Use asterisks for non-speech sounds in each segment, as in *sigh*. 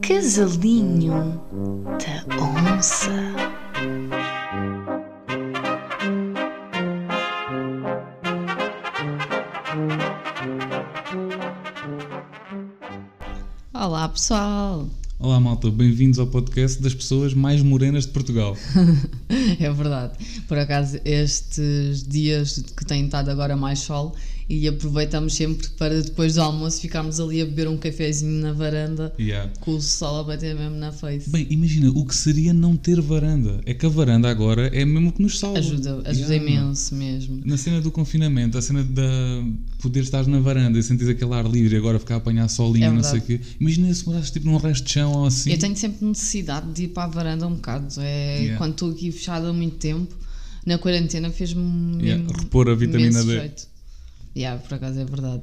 Casalinho da Onça. Olá pessoal! Olá malta, bem-vindos ao podcast das pessoas mais morenas de Portugal. *laughs* é verdade. Por acaso, estes dias que têm estado agora mais sol e aproveitamos sempre para depois do almoço ficarmos ali a beber um cafezinho na varanda Yeah. com o sol a bater mesmo na face. Bem, imagina o que seria não ter varanda. É que a varanda agora é mesmo que nos salva. ajuda ajuda Yeah. imenso mesmo. Na cena do confinamento, a cena de poder estar na varanda e sentir aquele ar livre e agora ficar a apanhar solinho, É não sei o quê. Imagina se morasses tipo num resto de chão ou assim. Eu tenho sempre necessidade de ir para a varanda um bocado. É, Yeah. Quando estou aqui fechada há muito tempo, na quarentena fez-me Yeah, repor a vitamina D. jeito. Yeah, por acaso é verdade.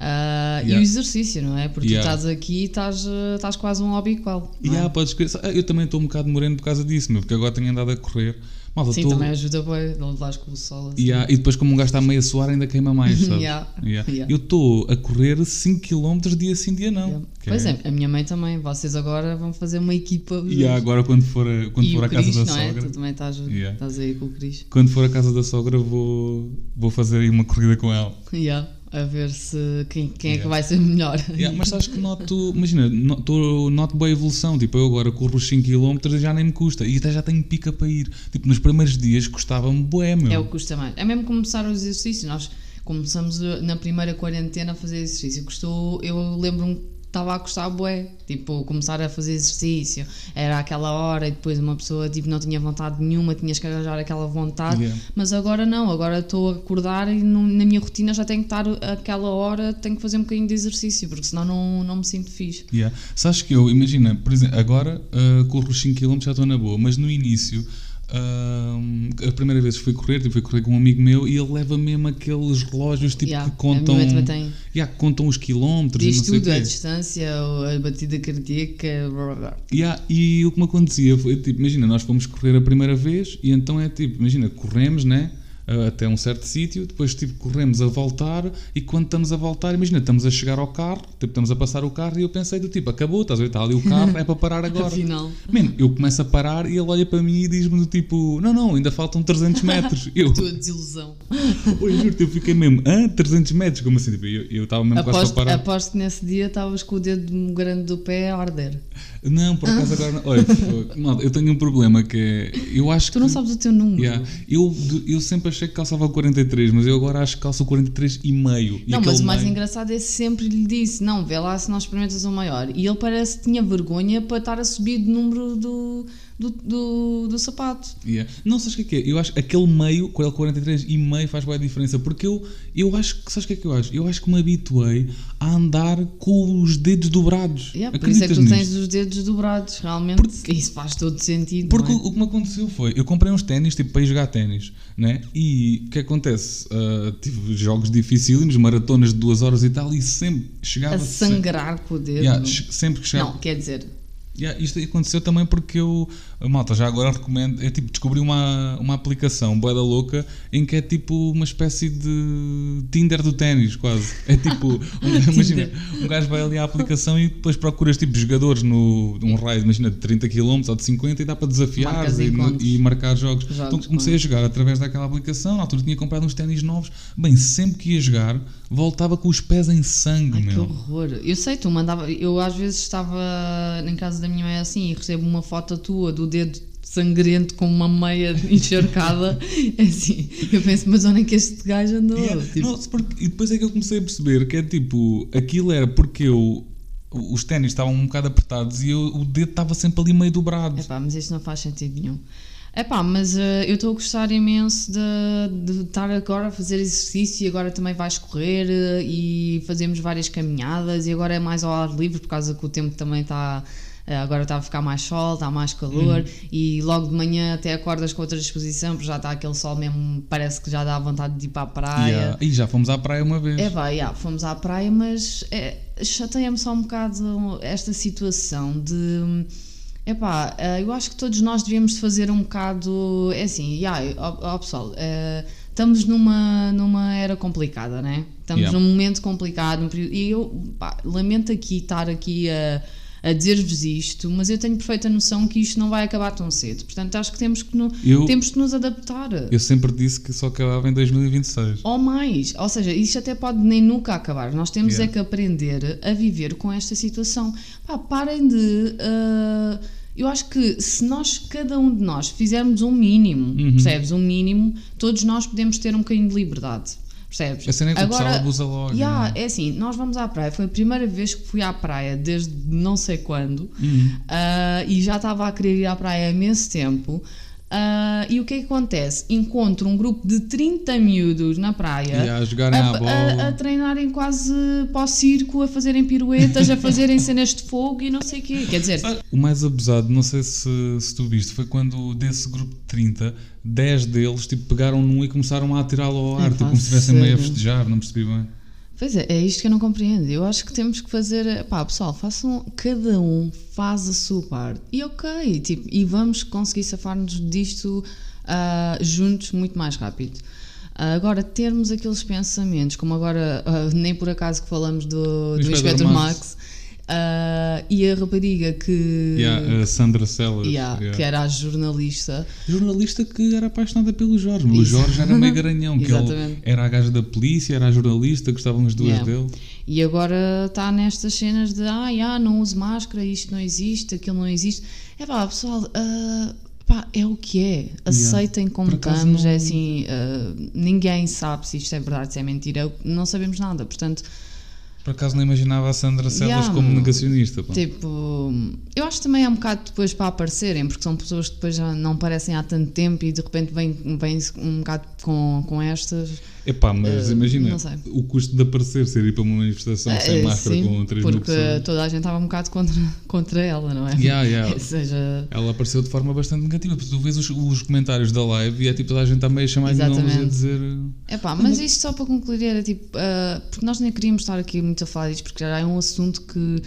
E Yeah. o exercício, não é? Porque Yeah. tu estás aqui e estás, ah, estás quase um hobby igual. E ah, podes Eu também estou um bocado moreno por causa disso, meu, porque agora tenho andado a correr. Malta, Sim, também ajuda bem, não levares com o sol assim. Yeah, e depois, como um gajo está meio a suar, ainda queima mais, *laughs* sabes? Yeah. Yeah. Yeah. Eu estou a correr 5km dia sim, dia não. Yeah. Pois é, a minha mãe também. Vocês agora vão fazer uma equipa. E dois. agora, quando for a, quando e for à casa da não é? sogra, Tu também estás, Yeah. estás aí com o Cris. quando for à casa da sogra, vou, vou fazer aí uma corrida com ela. Yeah. A ver se quem, quem é que Yeah. vai ser melhor. Yeah, mas sabes que noto, *laughs* imagina, noto, noto boa evolução. Tipo, eu agora corro os 5km e já nem me custa. E até já tenho pica para ir. Tipo, nos primeiros dias custava-me bué, meu. É o que custa mais. É mesmo começar os exercícios. Nós começamos na primeira quarentena a fazer exercício. Custou, eu lembro-me estava a custar bué. Tipo, começar a fazer exercício. Era aquela hora e depois uma pessoa tipo, não tinha vontade nenhuma, tinhas que arranjar aquela vontade. Yeah. Mas agora não. Agora estou a acordar e no- na minha rotina já tenho que estar aquela hora, tenho que fazer um bocadinho de exercício, porque senão não, não me sinto fixe. Yeah. Sabes que eu, imagina, por exemplo, agora ah, corro os 5km já estou na boa, mas no início, a primeira vez que fui correr, tipo, fui correr com um amigo meu e ele leva mesmo aqueles relógios tipo, Yeah, que contam. Yeah, que contam os quilómetros e Diz não sei o tudo, a distância, a batida cardíaca. blá, blá. Yeah, e o que me acontecia foi, tipo, imagina, nós fomos correr a primeira vez e então é tipo, imagina, corremos, né? Ah, Até um certo sítio, depois tipo corremos a voltar e quando estamos a voltar, imagina, estamos a chegar ao carro, tipo, estamos a passar o carro e eu pensei do tipo, acabou, estás a ver, está ali o carro, é para parar *laughs* agora. Afinal. Man, eu começo a parar e ele olha para mim e diz-me do tipo, não, não, ainda faltam 300 metros. *laughs* Eu, Tua desilusão. *laughs* oi, juro eu fiquei mesmo, hã? 300 metros? Como assim? Tipo, eu eu estava mesmo quase Aposto, para parar. aposto que nesse dia estavas com o dedo grande do pé a arder. Não, por acaso agora não. Olha. Malta, eu tenho um problema que é, eu acho Tu não que... sabes o teu número. Yeah. Eu, eu sempre achei que calçava o 43, mas eu agora acho que calço o 43 e meio. E Não, mas aquele o mais meio- engraçado é que sempre lhe disse: não, vê lá se não experimentas o maior. E ele parece que tinha vergonha para estar a subir de número do, do, do, do sapato. Yeah. Não, sabes o que é que é? Eu acho que aquele meio, com ele 43 e meio faz boa diferença, porque eu, eu acho que, sabes o que é que eu acho? Eu acho que me habituei a andar com os dedos dobrados. Yeah, por isso é que tu Acreditas tens nisto? os dedos dobrados, realmente. Isso faz todo sentido. Porque não o, o que me aconteceu foi, eu comprei uns ténis tipo para ir jogar ténis, né? E o que acontece? Ah, tive jogos dificílimos, maratonas de duas horas e tal, e sempre é? chegava A sangrar com o dedo. Yeah, sempre que chegava. Não, quer dizer, Yeah, isto aconteceu também porque eu, malta, já agora recomendo, é tipo, descobri uma, uma aplicação boeda louca em que é tipo uma espécie de Tinder do ténis, quase. É tipo, *laughs* um, imagina, um gajo vai ali à aplicação e depois procuras tipo jogadores no, num raio, imagina, de 30 km ou de 50 e dá para desafiar e, e marcar jogos. Jogos, então comecei a jogar através daquela aplicação, na altura tinha comprado uns ténis novos. Bem, sempre que ia jogar, voltava com os pés em sangue, Ai, que meu. horror. Eu sei, tu mandava. Eu às vezes estava em casa da minha mãe assim e recebo uma foto tua do dedo sangrento com uma meia *laughs* encharcada. É assim, eu penso, mas onde é que este gajo andou? Yeah. Tipo, Não, porque- e depois é que eu comecei a perceber que é tipo, aquilo era porque eu os ténis estavam um bocado apertados e eu, o dedo estava sempre ali meio dobrado. Epá, mas isto não faz sentido nenhum. Epá, mas eh, eu estou a gostar imenso de, de estar agora a fazer exercício e agora também vais correr eh, e fazemos várias caminhadas e agora é mais ao ar livre por causa que o tempo também está. eh, Agora está a ficar mais sol, está mais calor Uhum. e logo de manhã até acordas com outra disposição porque já está aquele sol mesmo, parece que já dá vontade de ir para a praia. Yeah. E já fomos à praia uma vez. É pá, yeah, fomos à praia, mas é, chateia-me só um bocado esta situação de. Epá, eh, eu acho que todos nós devíamos fazer um bocado. É assim, yeah, ó, ó, pessoal, eh, estamos numa, numa era complicada, né? Estamos Yeah. num momento complicado. e eu pá, lamento aqui estar aqui a, a dizer-vos isto, mas eu tenho perfeita noção que isto não vai acabar tão cedo. Portanto, acho que temos que, no, Eu- temos que nos adaptar. Eu sempre disse que só acabava em 2026. Ou mais, ou seja, isto até pode nem nunca acabar. Nós temos Yeah. é que aprender a viver com esta situação. Pá, parem de. ah, eu acho que se nós, cada um de nós, fizermos um mínimo, Uhum. percebes? Um mínimo, todos nós podemos ter um bocadinho de liberdade. Percebes? A cena é que o pessoal abusa logo. Yeah, não é? assim, nós vamos à praia. Foi a primeira vez que fui à praia desde não sei quando Uhum. ah, e já estava a querer ir à praia há imenso tempo. Ah, e o que é que acontece? Encontro um grupo de 30 miúdos na praia E a a, bola. a- a treinarem quase para o circo, a fazerem piruetas, a *laughs* fazerem cenas de fogo e não sei o quê. Quer dizer, O mais abusado, não sei se, se tu viste, foi quando desse grupo de 30, 10 deles tipo, pegaram num e começaram a atirá-lo ao ar, tipo, como se estivessem meio a festejar, não percebi bem. Pois é, é isto que eu não compreendo. Eu acho que temos que fazer. Pá, pessoal, façam. Cada um faz a sua parte. E ok, tipo, e vamos conseguir safar-nos disto ah, juntos muito mais rápido. Ah, agora, termos aqueles pensamentos, como agora, ah, nem por acaso que falamos do, do Inspector Max. Ah, e a rapariga que. Yeah, a Sandra Sellers. yeah, yeah. Que era a jornalista. Jornalista que era apaixonada pelo Jorge, o. Jorge era meio *laughs* garanhão, que ele era a gaja da polícia, era a jornalista, gostavam as duas Yeah. dele. E agora está nestas cenas de ah, já, não uso máscara, isto não existe, aquilo não existe. É pá, pessoal, ah, pá, é o que é. Aceitem como estamos. não- É assim, ah, ninguém sabe se isto é verdade, se é mentira. Não sabemos nada. Portanto, Por acaso não imaginava a Sandra Sellers Yeah, como negacionista. pá. tipo, eu acho que também é um bocado depois para aparecerem, porque são pessoas que depois já não aparecem há tanto tempo e de repente vêm, vêm um bocado com, com estas. Epá, mas Eh, imagina, o custo de aparecer, ser ir para uma manifestação sem Eh, máscara sim, com 3 mil porque pessoas. toda a gente estava um bocado contra, *laughs* contra ela, não é? Yeah, yeah. *laughs* Seja, Ela apareceu de forma bastante negativa, porque tu vês os, os comentários da live e é tipo toda a gente está meio a chamar de nomes a dizer. Epá, mas isto só para concluir era tipo, ah, porque nós nem queríamos estar aqui muito a falar disto, porque já é um assunto que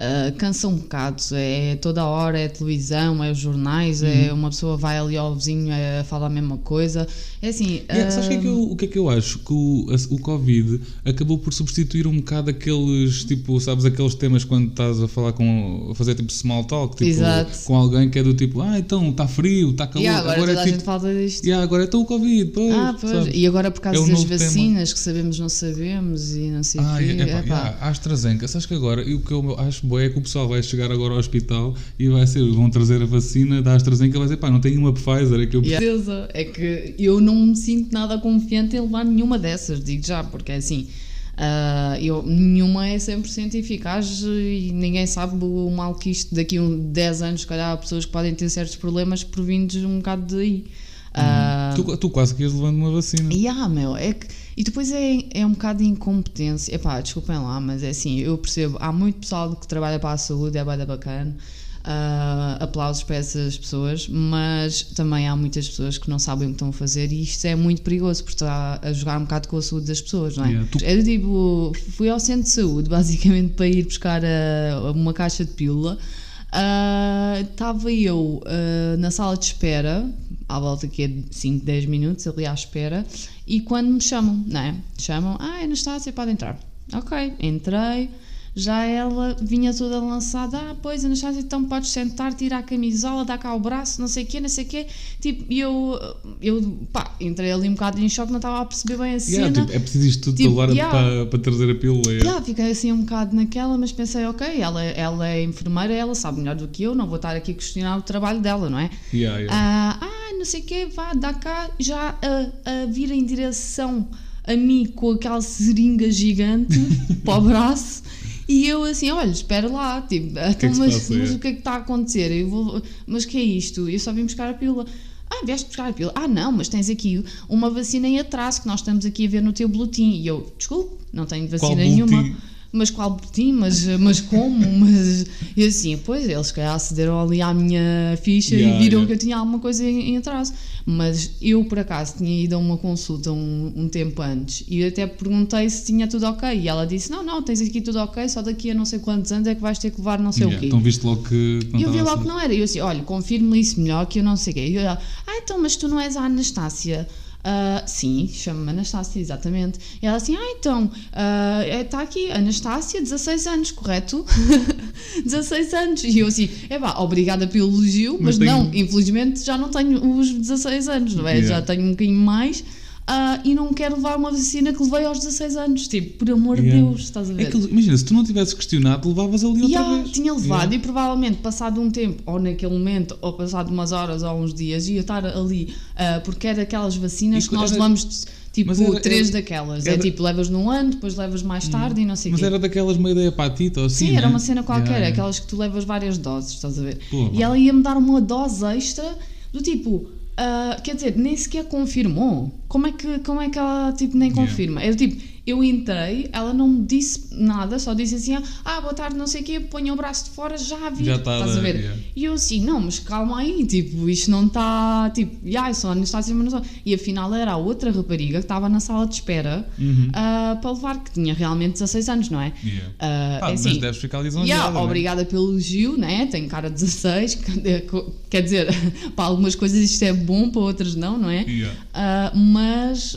ah, cansa um bocado. É toda hora, é televisão, é os jornais, Uhum. é uma pessoa vai ali ao vizinho a falar a mesma coisa. É assim. Yeah, sabes o que, é que eu, o que é que eu acho? Que o, a- o Covid acabou por substituir um bocado aqueles, tipo, sabes, aqueles temas quando estás a falar com, a fazer tipo small talk, tipo, Exato. com alguém que é do tipo, ah, então está frio, está calor, yeah, agora, toda é a tipo, gente fala disto. yeah, agora é tão o Covid, pois, Ah, pois. E agora por É causa o das novo tema. vacinas que sabemos, não sabemos e não sei o Ah, quê. é, epá, epá. yeah, a AstraZeneca, sabes que agora, e o que eu acho é que o pessoal vai chegar agora ao hospital e vai ser, vão trazer a vacina da AstraZeneca e vai dizer, pá, não tenho uma Pfizer, é que eu Yeah. Certeza. É que eu não me sinto nada confiante em levar nenhuma dessas, digo já, porque é assim. ah, eu, nenhuma é 100% eficaz e ninguém sabe o mal que isto daqui a um 10 anos, se calhar há pessoas que podem ter certos problemas provindos um bocado daí. Ah, Tu, tu quase que ias levando uma vacina. e ah, meu, é que. E depois é, é um bocado de incompetência. Epá, desculpem lá, mas é assim, eu percebo, há muito pessoal que trabalha para a saúde, é bada bacana. ah, aplausos para essas pessoas, mas também há muitas pessoas que não sabem o que estão a fazer e isto é muito perigoso porque está a jogar um bocado com a saúde das pessoas, não é? Yeah, tu- Eu tipo, fui ao centro de saúde *laughs* basicamente para ir buscar ah, uma caixa de pílula. Ah, Estava eu ah, na sala de espera, à volta que é de 5, 10 minutos, ali à espera, e quando me chamam, não é? Chamam, ah, Anastácia, pode entrar. Ok, entrei, já ela vinha toda lançada, ah, pois Anastácia, então podes sentar, tirar a camisola, dar cá o braço, não sei o quê, não sei o quê. Tipo, e eu, eu, pá, entrei ali um bocado em choque, não estava a perceber bem a Yeah, cena. tipo, é preciso isto tudo Tipo, da yeah. para, para trazer a pílula. yeah. Yeah, fiquei assim um bocado naquela, mas pensei, ok, ela, ela é enfermeira, ela sabe melhor do que eu, não vou estar aqui a questionar o trabalho dela, não é? Yeah, yeah. Ah, ah, não sei o quê, vá, dá cá, já a, a vir em direção a mim com aquela seringa gigante *laughs* para o braço. E eu assim, olha, espera lá, tipo, então, que mas, mas é? o que é que está a acontecer? Eu vou, mas que é isto? Eu só vim buscar a pílula. Ah, vieste buscar a pílula? Ah, não, mas tens aqui uma vacina em atraso que nós estamos aqui a ver no teu boletim. E eu, desculpe, não tenho vacina nenhuma. boletim? Mas qual boletim? Mas, mas como? *laughs* Mas e assim, pois eles se calhar acederam ali à minha ficha Yeah, e viram yeah. que eu tinha alguma coisa em, em atraso. Mas eu, por acaso, tinha ido a uma consulta um, um tempo antes e até perguntei se tinha tudo ok. E ela disse: Não, não, tens aqui tudo ok, só daqui a não sei quantos anos é que vais ter que levar não sei Yeah, o quê. Então viste logo que. não E eu vi logo que assim. não era. E eu assim, olha, confirme-me isso melhor que eu não sei o quê. E eu, ah, então, mas tu não és a Anastácia? Ah, sim, chama-me Anastácia, exatamente. E ela assim, ah, então, está aqui, Anastácia, 16 anos, correto? *laughs* 16 anos. E eu assim, é pá, obrigada pelo elogio, mas, Mas tenho- não, infelizmente já não tenho os 16 anos, não é? Yeah. Já tenho um bocadinho mais. Ah, e não quero levar uma vacina que levei aos 16 anos. Tipo, por amor de Yeah. Deus, estás a ver? É que, imagina, se tu não tivesses questionado, levavas ali outra Yeah, vez. tinha levado Yeah. e provavelmente passado um tempo, ou naquele momento, ou passado umas horas ou uns dias, ia estar ali, ah, porque é daquelas vacinas que nós era- levamos tipo Mas era- três era- daquelas. É era- tipo, levas num ano, depois levas mais tarde e não sei o Mas quê. era daquelas meio da hepatite ou assim. Sim, era né? uma cena qualquer, Yeah, aquelas que tu levas várias doses, estás a ver? Porra. E ela ia-me dar uma dose extra do tipo. Ah, quer dizer, nem sequer confirmou. Como é que, como é que ela tipo, nem Yeah. confirma? Eu tipo, eu entrei, ela não me disse nada, só disse assim: ah, boa tarde, não sei o quê, ponha o braço de fora, já vi. Já tá estás a ver? yeah. E eu assim, não, mas calma aí, tipo, isto não está. Tipo, yeah, só não está acima, não está. E afinal era a outra rapariga que estava na sala de espera Uhum. ah, para levar, que tinha realmente 16 anos, não é? Yeah. Ah, Pá, é mas assim, deves ficar lisonjeada. Yeah, né? obrigada pelo elogio, né? Tenho cara de 16, *laughs* quer dizer, *laughs* para algumas coisas isto é bom, para outras não, não é? Yeah. Ah, mas,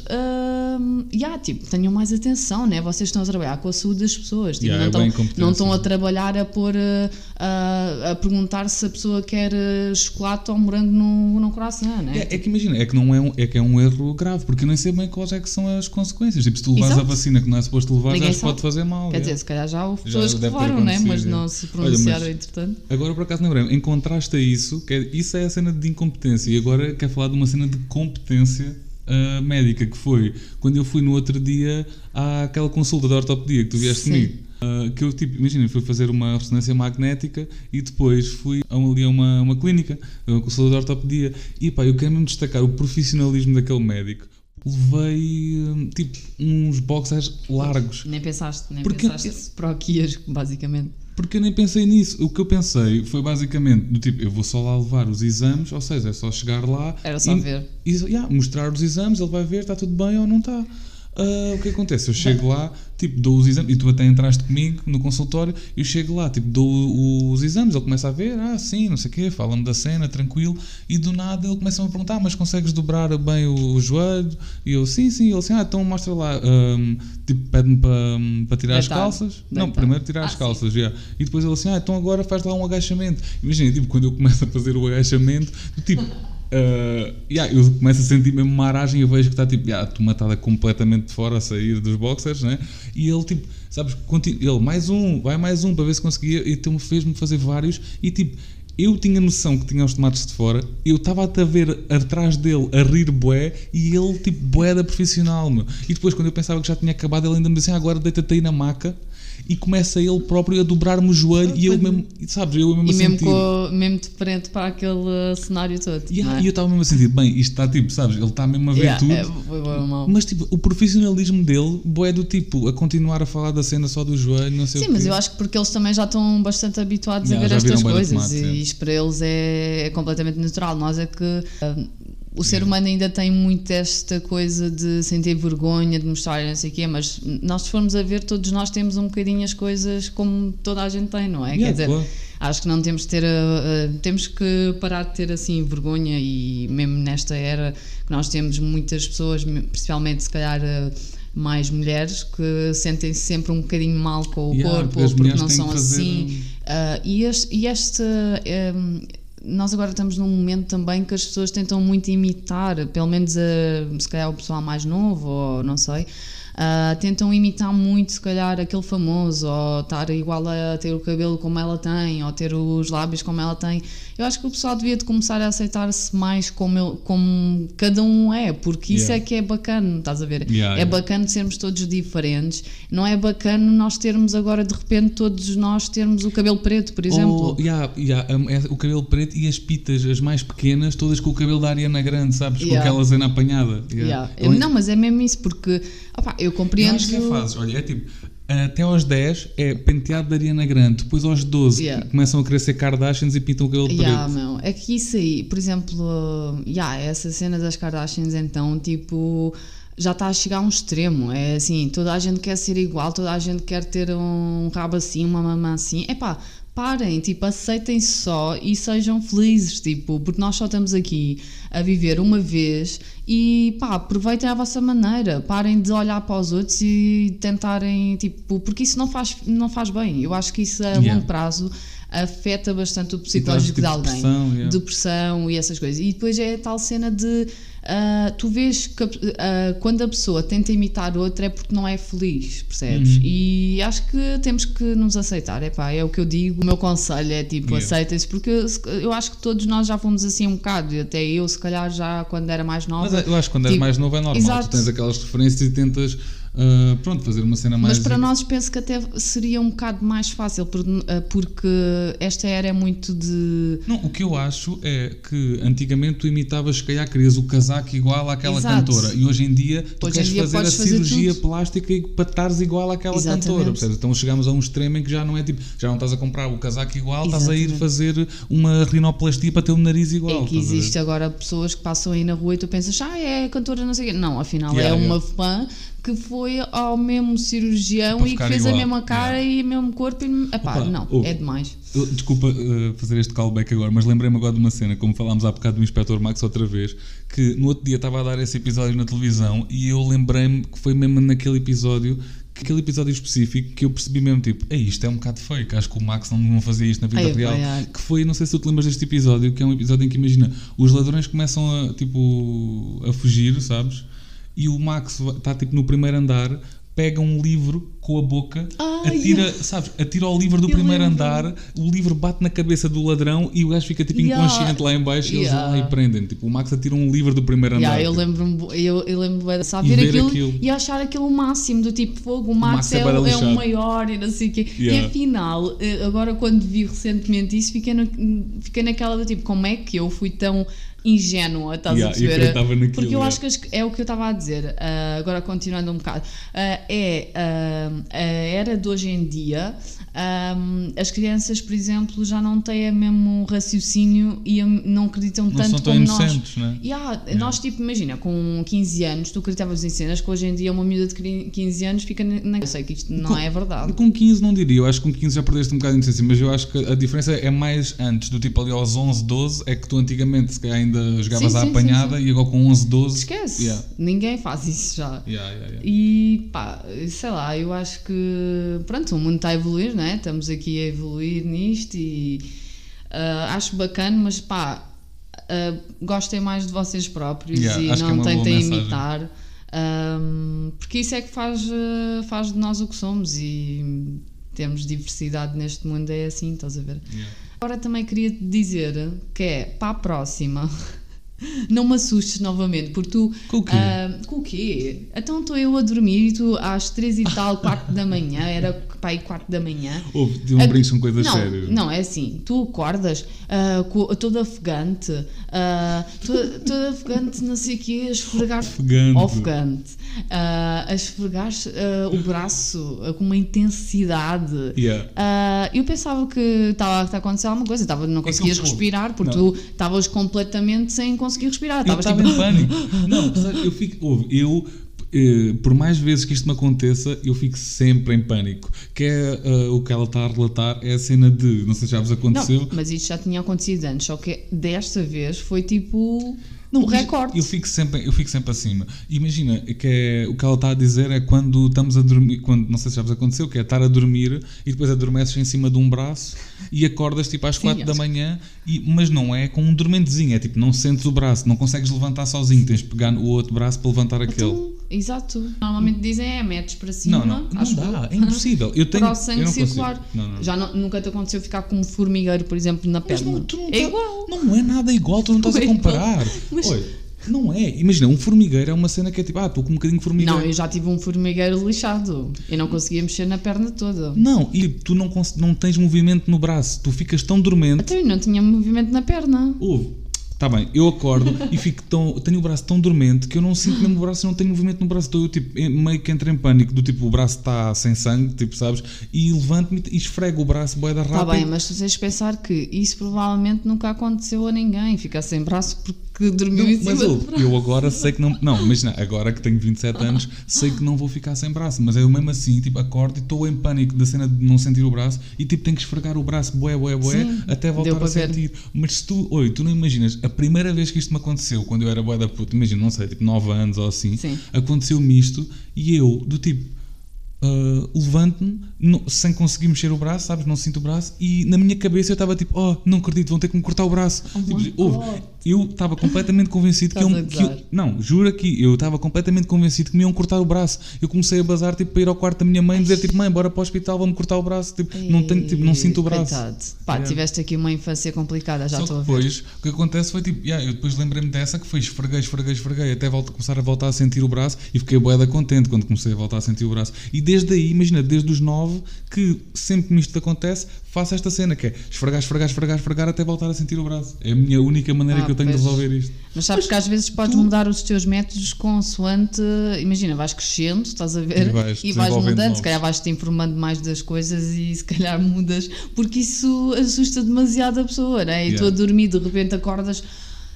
ah, yeah, tipo, tenham mais atenção, né? Vocês estão a trabalhar com a saúde das pessoas, tipo, Yeah, não, é estão, não estão a trabalhar a pôr, ah, ah, a perguntar se a pessoa quer ah, chocolate ou morango no, no coração, né? É, é que imagina, é que, não é, um, é que é um erro grave, porque eu nem sei bem quais é que são as consequências. Tipo, se tu levas Exato. a vacina que não é suposto levar, Ninguém já se pode fazer mal. Quer yeah. dizer, se calhar já houve Já pessoas que deve ter levaram, né? Mas acontecido, não se Olha, pronunciaram, mas- entretanto. Agora, por acaso, lembrei-me, em contraste a isso, que é- isso é a cena de incompetência, e agora quero falar de uma cena de competência médica, que foi quando eu fui no outro dia àquela consulta de ortopedia que tu vieste Sim. comigo. Ah, que eu, tipo, imagina, fui fazer uma ressonância magnética e depois fui a ali a uma, uma clínica, uma consulta de ortopedia, e pá, eu quero mesmo destacar o profissionalismo daquele médico. Levei, hum, tipo, uns boxers largos. Nem pensaste, nem Porque- pensaste para o que ias, basicamente. Porque eu nem pensei nisso. O que eu pensei foi basicamente do tipo, eu vou só lá levar os exames, ou seja, é só chegar lá Era só e, ver. e yeah, mostrar os exames, ele vai ver, está tudo bem ou não está. Ah, o que acontece? Eu chego lá, tipo, dou os exames, e tu até entraste comigo no consultório, eu chego lá, tipo, dou os exames, ele começa a ver, ah, sim, não sei o quê, fala-me da cena, tranquilo, e do nada ele começa a me perguntar, "Ah, mas consegues dobrar bem o, o joelho? E eu, sim, sim, ele assim, ah, então mostra lá, Ahm, tipo, pede-me para para tirar as calças. Não, primeiro tirar Ah, as calças, já. E depois ele assim, ah, então agora faz lá um agachamento. Imagina, tipo, quando eu começo a fazer o agachamento, tipo, ah, yeah, eu começo a sentir mesmo uma aragem e vejo que está tipo, yeah, tu matada completamente de fora a sair dos boxers, né? E ele tipo, sabes, ele mais um, vai mais um para ver se conseguia, então fez-me fazer vários e tipo. Eu tinha noção que tinha os tomates de fora, eu estava a ver atrás dele a rir bué e ele tipo bué da profissional, meu. E depois quando eu pensava que já tinha acabado, ele ainda me disse, ah, agora deita-te aí na maca e começa ele próprio a dobrar-me o joelho e eu mesmo, sabes, eu mesmo E a mesmo, sentir. com, mesmo de frente para aquele uh, cenário todo. Yeah, é? E eu estava mesmo a sentir, bem, isto está tipo, sabes, ele está mesmo a ver Yeah, tudo. é, foi bom, mal. Mas tipo, o profissionalismo dele, bué do tipo, a continuar a falar da cena só do joelho, não sei Sim, o quê. mas eu acho que porque eles também já estão bastante habituados Yeah, a ver estas coisas tomate, e sim. isto para eles é, é completamente natural. Nós é que uh, o ser humano ainda tem muito esta coisa de sentir vergonha, de mostrar não sei o quê, mas nós se formos a ver, todos nós temos um bocadinho as coisas como toda a gente tem, não é? Yeah, Quer dizer, claro. acho que não temos de ter, uh, temos que parar de ter assim vergonha e mesmo nesta era que nós temos muitas pessoas, principalmente se calhar uh, mais mulheres, que sentem-se sempre um bocadinho mal com o Yeah, corpo porque ou não são que fazer, assim. Uh, e este, e este, um, nós agora estamos num momento também que as pessoas tentam muito imitar, pelo menos a, se calhar o pessoal mais novo, ou não sei, uh, tentam imitar muito, se calhar, aquele famoso, ou estar igual a ter o cabelo como ela tem, ou ter os lábios como ela tem. Eu acho que o pessoal devia de começar a aceitar-se mais como, ele- como cada um é, porque isso Yeah. é que é bacana, estás a ver? Yeah, é yeah. bacana sermos todos diferentes, não é bacana nós termos agora de repente todos nós termos o cabelo preto, por exemplo. Ou, yeah, um, é o cabelo preto e as pitas, as mais pequenas, todas com o cabelo da Ariana Grande, sabes? Com aquela cena apanhada. Eu- Não, mas é mesmo isso, porque opá, eu compreendo. acho que é fases. Olha, é tipo, até aos 10 é penteado da Ariana Grande, depois aos 12 Yeah. começam a crescer Kardashians e pintam o cabelo Yeah, preto. meu, é que isso aí, por exemplo, yeah, essa cena das Kardashians, então, tipo, já está a chegar a um extremo. É assim, toda a gente quer ser igual, toda a gente quer ter um rabo assim, uma mamã assim. Epá, parem, tipo, aceitem-se só e sejam felizes, tipo, porque nós só estamos aqui a viver uma vez e pá, aproveitem à vossa maneira, parem de olhar para os outros e tentarem, tipo, porque isso não faz, não faz bem. Eu acho que isso a Yeah. longo prazo afeta bastante o psicológico tipo, de alguém, depressão, yeah. depressão e essas coisas. E depois é a tal cena de ah, tu vês que ah, quando a pessoa tenta imitar outra é porque não é feliz, percebes? Uhum. E acho que temos que nos aceitar. Epá, é o que eu digo, o meu conselho é tipo, Yeah. aceitem-se, porque eu, eu acho que todos nós já fomos assim um bocado, e até eu, se calhar, já quando era mais nova. Mas eu acho que quando Tipo, mais novo é normal. exato. Tu tens aquelas referências e tentas, ah, pronto, fazer uma cena mais. Mas para nós penso que até seria um bocado mais fácil, ah, porque esta era é muito de. Não, o que eu acho é que antigamente tu imitavas, se calhar, querias o casaco igual àquela Exato. cantora. E hoje em dia tu Hoje queres dia fazer a fazer cirurgia tudo. plástica e para estares igual àquela Exatamente. cantora. Percebes? Então chegamos a um extremo em que já não é tipo, já não estás a comprar o casaco igual, estás a ir Exatamente. fazer uma rinoplastia para ter o nariz igual. É que existe agora pessoas que passam aí na rua e tu pensas, ah, é cantora, não sei o quê. Não, afinal Yeah, é uma fã que foi ao mesmo cirurgião e que fez a igual. mesma cara e o mesmo corpo. E, epá, Opa, não, ouve. é demais. Eu- Desculpa uh, fazer este callback agora, mas lembrei-me agora de uma cena, como falámos há bocado do Inspector Max outra vez, que no outro dia estava a dar esse episódio na televisão e eu lembrei-me que foi mesmo naquele episódio, que aquele episódio específico, que eu percebi mesmo tipo, é isto é um bocado fake, acho que o Max não, não fazia isto na vida Ai, real. vai. Que foi, não sei se tu te lembras deste episódio, que é um episódio em que imagina, os ladrões começam a tipo a fugir, sabes? E o Max está tipo no primeiro andar, pega um livro com a boca, Ah, atira, yeah. sabes, atira ao livro do Eu primeiro lembro. andar, o livro bate na cabeça do ladrão e o gajo fica tipo Yeah. inconsciente lá em baixo e eles vão lá e prendem. Tipo, o Max atira um livro do primeiro andar. Eu tipo. lembro-me eu, eu lembro de sabe, E ver aquilo, aquilo. e achar aquilo o máximo do tipo fogo, o Max, Max é é, o, é o maior e não sei o quê. E afinal, eh, agora quando vi recentemente isso, fiquei, no, fiquei naquela do tipo, como é que eu fui tão ingênua, estás Yeah, a perceber? naquilo, Porque eu yeah. acho que é o que eu estava a dizer, ah, agora continuando um bocado, ah, é a era de hoje em dia. ah, as crianças, por exemplo, já não têm o mesmo raciocínio e não acreditam Não tanto são tão como nós. inocentes, né? Yeah, Nós, tipo, imagina, com 15 anos, tu acreditavas em cenas que hoje em dia uma miúda de cri- 15 anos fica na. Eu sei que isto não Com- é verdade. Com 15 não diria, eu acho que com 15 já perdeste um bocado de inocência, mas eu acho que a diferença é mais antes, do tipo ali aos 11, 12, é que tu antigamente se calhar ainda jogavas Sim, à sim, apanhada e agora com 11, 12. Esquece. Yeah. Ninguém faz isso já. E pá, sei lá, eu acho que. Pronto, o mundo está a evoluir, né? Estamos aqui a evoluir nisto e. ah, acho bacana, mas pá. ah, gostem mais de vocês próprios Yeah, e acho é não boa tentem imitar. ahm, porque isso é que faz, ah, faz de nós o que somos e temos diversidade neste mundo, é assim, estás a ver? Yeah. Agora também queria te dizer que é para a próxima. *laughs* Não me assustes novamente, porque tu. Com o quê? ah, com o quê? Então estou eu a dormir e tu às três e tal, quatro da manhã, era aí quatro da manhã. Houve, de um brinco com coisas não, sérias. Não, é assim, tu acordas co- todo afogante, ah, todo, todo afogante, não sei o quê, a esfregar. Ofegante. Ofegante. Ah, a esfregar ah, o braço ah, com uma intensidade. Yeah. Ah, eu pensava que estava a acontecer alguma coisa, estava, não É conseguias eu- respirar, porque Não. tu estavas completamente sem conseguir respirar. Estavas estava tipo. em pânico. Não, eu fico. Ouve, eu. eh, por mais vezes que isto me aconteça, eu fico sempre em pânico. Que é eh, o que ela está a relatar, é a cena de. Não sei se já vos aconteceu. Não, mas isto já tinha acontecido antes, só que desta vez foi tipo o mas recorde. Eu fico sempre, eu fico sempre acima. Imagina que é, o que ela está a dizer é quando estamos a dormir, quando, não sei se já vos aconteceu, que é estar a dormir e depois adormeces em cima de um braço e acordas tipo às Sim, 4 da que- manhã, e, mas não é com um dormentezinho, é tipo, não sentes o braço, não consegues levantar sozinho, tens de pegar o outro braço para levantar aquele. Então, exato. Normalmente dizem é, metes para cima. Não, não, não dá, eu. é impossível. Eu *laughs* tenho, para o sangue circular. Não, não. Já nunca te aconteceu ficar com um formigueiro, por exemplo, na Mas perna. não, tu não é tá- igual. Não é nada igual, tu não estás a comparar. *laughs* Mas- Olha, não é. Imagina, um formigueiro é uma cena que é tipo, ah, estou com um bocadinho de formigueiro. Não, eu já tive um formigueiro lixado. Eu não conseguia mexer na perna toda. Não, e tu não, não tens movimento no braço, tu ficas tão dormente. Até eu não tinha movimento na perna. Ouve, está bem, eu acordo e fico tão. Tenho o braço tão dormente que eu não sinto mesmo o braço e não tenho movimento no braço. Estou eu tipo, meio que entro em pânico, do tipo, o braço está sem sangue, tipo, sabes? E levanto-me e esfrego o braço, boeda Está rápido. Tá bem, mas tu tens de pensar que isso provavelmente nunca aconteceu a ninguém. Ficar sem braço porque que dormiu em cima Mas eu, eu agora sei que não. Não, imagina, agora que tenho 27 *laughs* anos, sei que não vou ficar sem braço. Mas eu mesmo assim, tipo, acordo e estou em pânico da cena de não sentir o braço e tipo tenho que esfregar o braço, boé, boé, boé, Sim, até voltar a ver. sentir. Mas se tu, oi, tu não imaginas, a primeira vez que isto me aconteceu, quando eu era boé da puta, imagina, não sei, tipo 9 anos ou assim, Sim. aconteceu-me isto e eu, do tipo. ah, levanto-me não- sem conseguir mexer o braço, sabes? Não sinto o braço e na minha cabeça eu estava tipo, oh, não acredito, vão ter que me cortar o braço. Oh Tipo, God. Eu estava completamente convencido que, eu, que eu-. Não, juro aqui, eu estava completamente convencido que me iam cortar o braço. Eu comecei a bazar tipo, para ir ao quarto da minha mãe e dizer tipo, mãe, bora para o hospital, vão-me cortar o braço. Tipo, não, tenho, tipo, não sinto o braço. Coitado. Pá, Yeah. tiveste aqui uma infância complicada, já estou que a ver. depois, o que acontece foi tipo, yeah, eu depois lembrei-me dessa que foi esfreguei, esfreguei, esfreguei, até começar a voltar a sentir o braço e fiquei boeda contente quando comecei a voltar a sentir o braço. E desde aí, imagina, desde os 9, que sempre que isto acontece, faço esta cena que é esfregar, esfregar, esfregar, esfregar até voltar a sentir o braço. É a minha única maneira Ah, que eu tenho de pois. resolver isto. Mas sabes que às vezes podes mudar os teus métodos consoante. Imagina, vais crescendo, estás a ver? E vais e vais mudando. novos. Se calhar vais te informando mais das coisas e se calhar mudas, porque isso assusta demasiado a pessoa, né? E tu Yeah. a dormir, de repente acordas.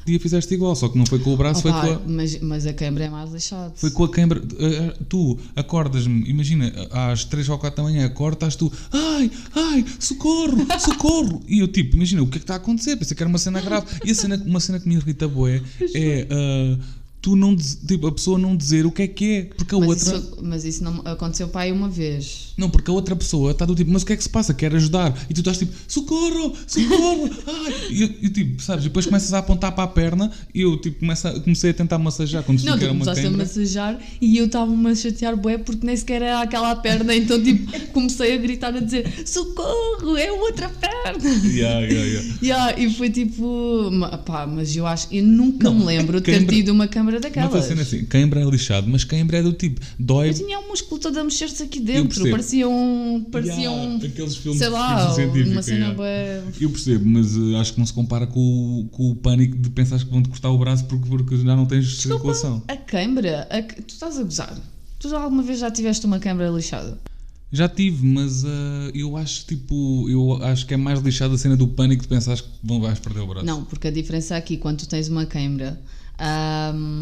Dia fizeste igual, só que não foi com o braço, foi Opa, com a, mas, mas a câmara é mais lixado. Foi com a câmara. eh, Tu acordas-me, imagina, às 3 ou 4 da manhã, acordas, tu, ai, ai, socorro, *laughs* socorro. E eu, tipo, imagina, o que é que está a acontecer? Pensei que era uma cena grave. E a cena, uma cena que me irrita, boé, é. ah, tu não, tipo, a pessoa não dizer o que é que é, porque a mas, outra. isso, mas isso não aconteceu para aí uma vez. Não, porque a outra pessoa está do tipo, mas o que é que se passa? Quer ajudar? E tu estás tipo, socorro, socorro, *laughs* ai. E eu, eu, tipo, sabes, depois começas a apontar para a perna e eu tipo, começo a- comecei a tentar massajar quando Não, tu começaste a massajar e eu estava-me a chatear bué porque nem sequer era aquela perna, então tipo, comecei a gritar a dizer socorro, é outra perna. Yeah, yeah, yeah. Yeah, e foi tipo, pá, mas eu acho, eu nunca Não, me lembro de ter tido uma câmara Não daquelas. foi cena assim, cãibra é lixado, mas cãibra é do tipo, dói. Eu tinha um músculo todo a mexer-se aqui dentro. Parecia um, parecia Yeah, um, aqueles filmes sei lá, uma cena bué... Eu percebo, mas eh, acho que não se compara com, o- com o pânico de pensar que vão-te cortar o braço porque, porque já não tens circulação. A câimbra, a tu estás a gozar? Tu já alguma vez já tiveste uma câimbra lixada? Já tive, mas eh, eu acho tipo, eu acho que é mais lixado a cena do pânico de pensar que vão, vais perder o braço. Não, porque a diferença aqui, quando tu tens uma câimbra,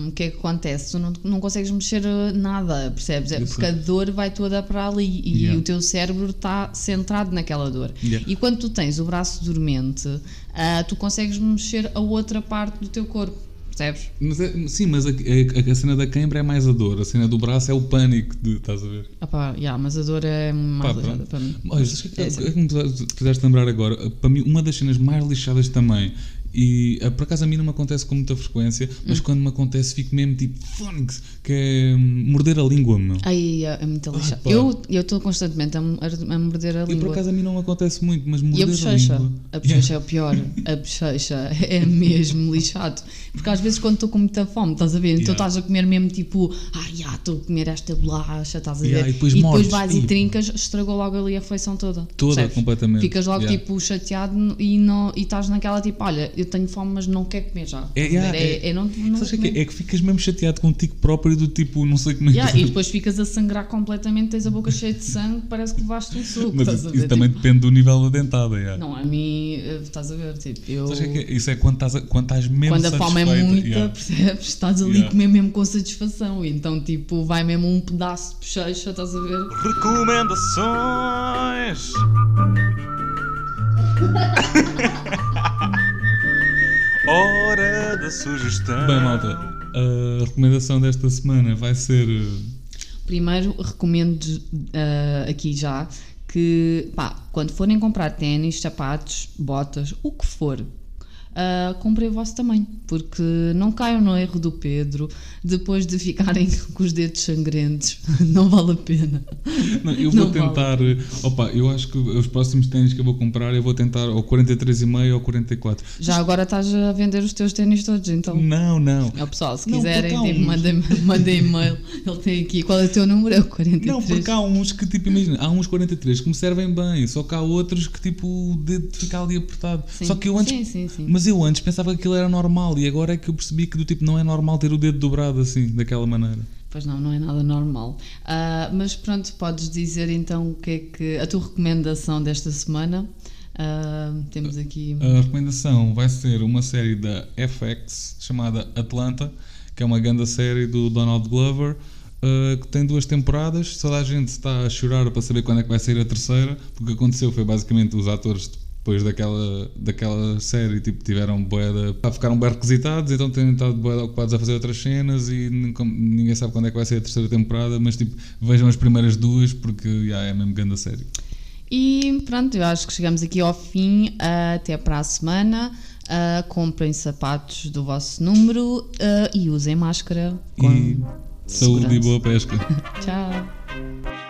o que é que acontece? Tu não, não consegues mexer eh, nada, percebes? É Eu porque a dor vai toda para ali e Yeah. o teu cérebro está centrado naquela dor. Yeah. E quando tu tens o braço dormente, ah, tu consegues mexer a outra parte do teu corpo, percebes? Mas é- sim, mas a, a- a cena da cãibra é mais a dor, a cena do braço é o pânico, de, estás a ver? Ah pá, yeah, mas a dor é mais Pá, lixada para mim. Olha, o que, É é assim. que me fizeste lembrar agora? Para mim, uma das cenas mais lixadas também, e ah, por acaso a mim não me acontece com muita frequência, Hum. mas quando me acontece fico mesmo tipo, fónix, que é hum, morder a língua, meu. Ai, é é muito lixado. pá. Eu eu estou constantemente a, a morder a E por língua. acaso a mim não me acontece muito, mas a morder a, bochecha? língua. A bochecha é o *laughs* pior. A bochecha é mesmo lixado. Porque às vezes quando estou com muita fome, estás a ver? Então Yeah. estás a comer mesmo tipo, ah, já estou a comer esta bolacha, estás a ver? Yeah, e depois mordes. vais Ih, e pá. trincas, estragou logo ali a refeição toda. Toda, percebes? completamente. Ficas logo Yeah. tipo chateado e, não, e estás naquela tipo, olha, eu tenho fome, mas não quero comer já. É, ver? yeah, é, é- é não, não Sabes que é, que é? É que ficas mesmo chateado contigo próprio do tipo, não sei como é que Yeah, *laughs* e depois ficas a sangrar completamente, tens a boca cheia de sangue, parece que levaste um suco. Mas estás isso, a isso ver? também Tipo, depende do nível da dentada. Yeah. não, a mim, eh, estás a ver, tipo, eu. Sabes que é que é? Isso é quando estás, a- quando estás mesmo Quando a fome é muita, yeah. percebes? Estás ali Yeah. a comer mesmo com satisfação. Então, tipo, vai mesmo um pedaço de bochecha, estás a ver? Recomendações. *laughs* Hora da sugestão. Bem, malta, a recomendação desta semana vai ser. uh, Primeiro, recomendo ah, aqui já que, pá, quando forem comprar ténis, sapatos, botas, o que for, ah, comprem o vosso tamanho, porque não caiam no erro do Pedro depois de ficarem *laughs* com os dedos sangrentos. *laughs* Não vale a pena. Não, eu vou Não vale. tentar. uh, Opa, eu acho que os próximos ténis que eu vou comprar eu vou tentar ou 43,5 ou 44. Já agora estás a vender os teus ténis todos, então. Não, não. É o pessoal, se quiserem, tipo, mandem, *laughs* mandem e-mail. Ele tem aqui. Qual é o teu número? É o 43. Não, porque há uns que, tipo, imagina, há uns 43 que me servem bem, só que há outros que, tipo, o dedo fica ali apertado. Sim. Só que eu antes. Sim, sim, sim. Mas eu antes pensava que aquilo era normal e agora é que eu percebi que, do tipo, não é normal ter o dedo dobrado assim, daquela maneira. Pois não, não é nada normal. Ah, mas pronto, podes dizer então o que é que. a tua recomendação desta semana Uh, temos aqui. A recomendação vai ser uma série da FX chamada Atlanta, que é uma grande série do Donald Glover. Uh, que tem duas temporadas, toda a gente está a chorar para saber quando é que vai sair a terceira, porque o que aconteceu foi basicamente os atores depois daquela, daquela série tipo, tiveram boeda, ficaram bem requisitados, então têm estado boeda ocupados a fazer outras cenas e ninguém sabe quando é que vai ser a terceira temporada, mas tipo, vejam as primeiras duas porque yeah, é mesmo grande a série. E pronto, eu acho que chegamos aqui ao fim. Uh, até para a semana. Uh, comprem sapatos do vosso número uh, e usem máscara. Com e saúde e boa pesca. *laughs* Tchau.